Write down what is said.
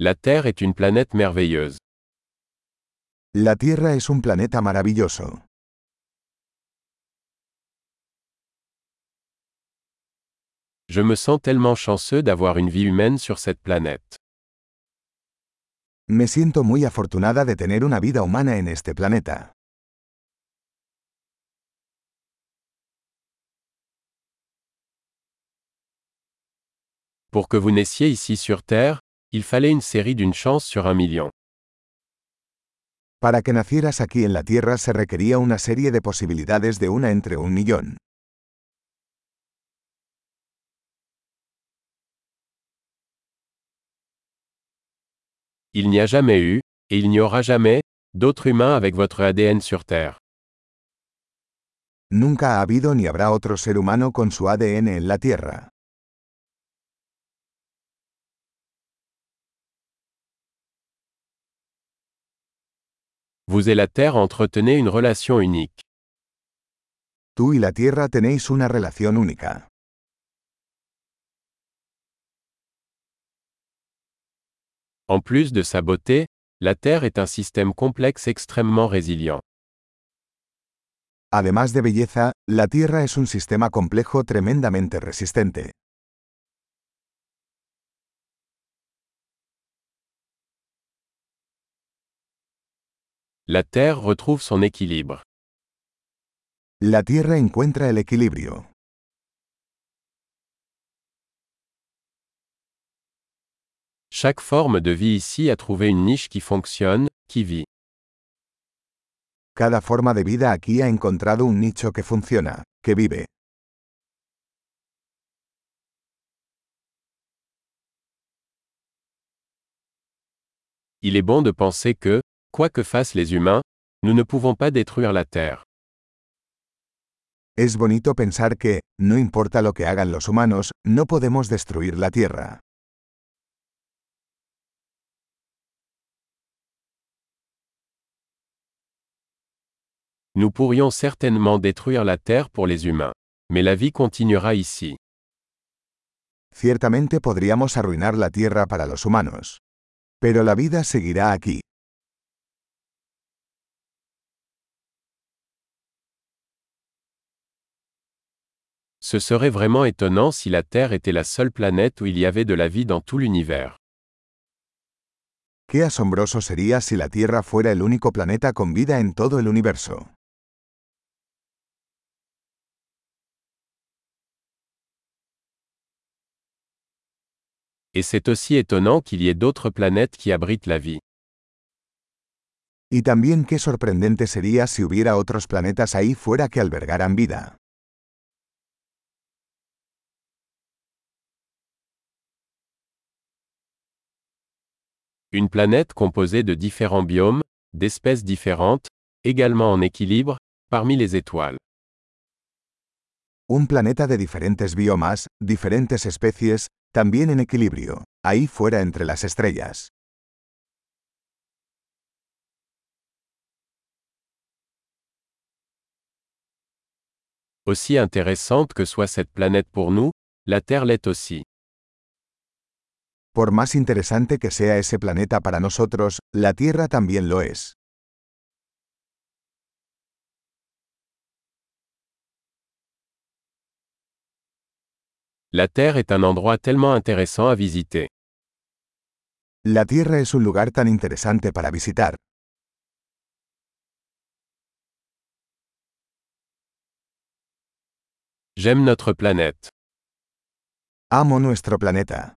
La Terre est une planète merveilleuse. La Tierra es un planeta maravilloso. Je me sens tellement chanceux d'avoir une vie humaine sur cette planète. Me siento muy afortunada de tener una vida humana en este planeta. Pour que vous naissiez ici sur Terre, il fallait une série d'une chance sur un million. Para que nacieras aquí en la Tierra se requería una serie de posibilidades de una entre un millón. Il n'y a jamais eu, et il n'y aura jamais, d'autres humains avec votre ADN sur Terre. Nunca ha habido ni habrá otro ser humano con su ADN en la Tierra. Vous et la Terre entretenez une relation unique. Tú y la Tierra tenéis una relación única. En plus de sa beauté, la Terre est un système complexe extrêmement résilient. Además de belleza, la Tierra es un sistema complejo tremendamente resistente. La Terre retrouve son équilibre. La Tierra encuentra el equilibrio. Chaque forme de vie ici a trouvé une niche qui fonctionne, qui vit. Cada forma de vida aquí ha encontrado un nicho que funciona, que vive. Il est bon de penser que, quoi que fassent les humains, nous ne pouvons pas détruire la Terre. Es bonito pensar que, no importa lo que hagan los humanos, no podemos destruir la Tierra. Nous pourrions certainement détruire la Terre pour les humains. Mais la vie continuera ici. Ciertamente podríamos arruinar la Tierra para los humanos. Pero la vida seguirá aquí. Ce serait vraiment étonnant si la Terre était la seule planète où il y avait de la vie dans tout l'univers. Qué asombroso sería si la Tierra fuera el único planeta con vida en todo el universo. Et c'est aussi étonnant qu'il y ait d'autres planètes qui abritent la vie. Y también qué sorprendente sería si hubiera otros planetas ahí fuera que albergaran vida. Une planète composée de différents biomes, d'espèces différentes, également en équilibre, parmi les étoiles. Un planeta de diferentes biomas, diferentes especies, también en equilibrio, ahí fuera entre las estrellas. Aussi intéressante que soit cette planète pour nous, la Terre l'est aussi. Por más interesante que sea ese planeta para nosotros, la Tierra también lo es. La Terre est un endroit tellement intéressant à visiter. La Tierra es un lugar tan interesante para visitar. J'aime notre planète. Amo nuestro planeta.